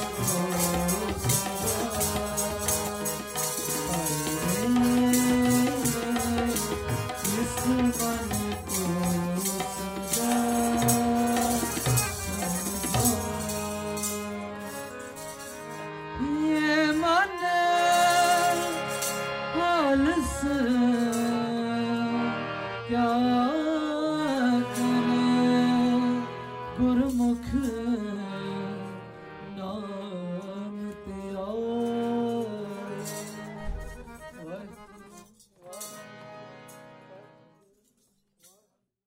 Oh.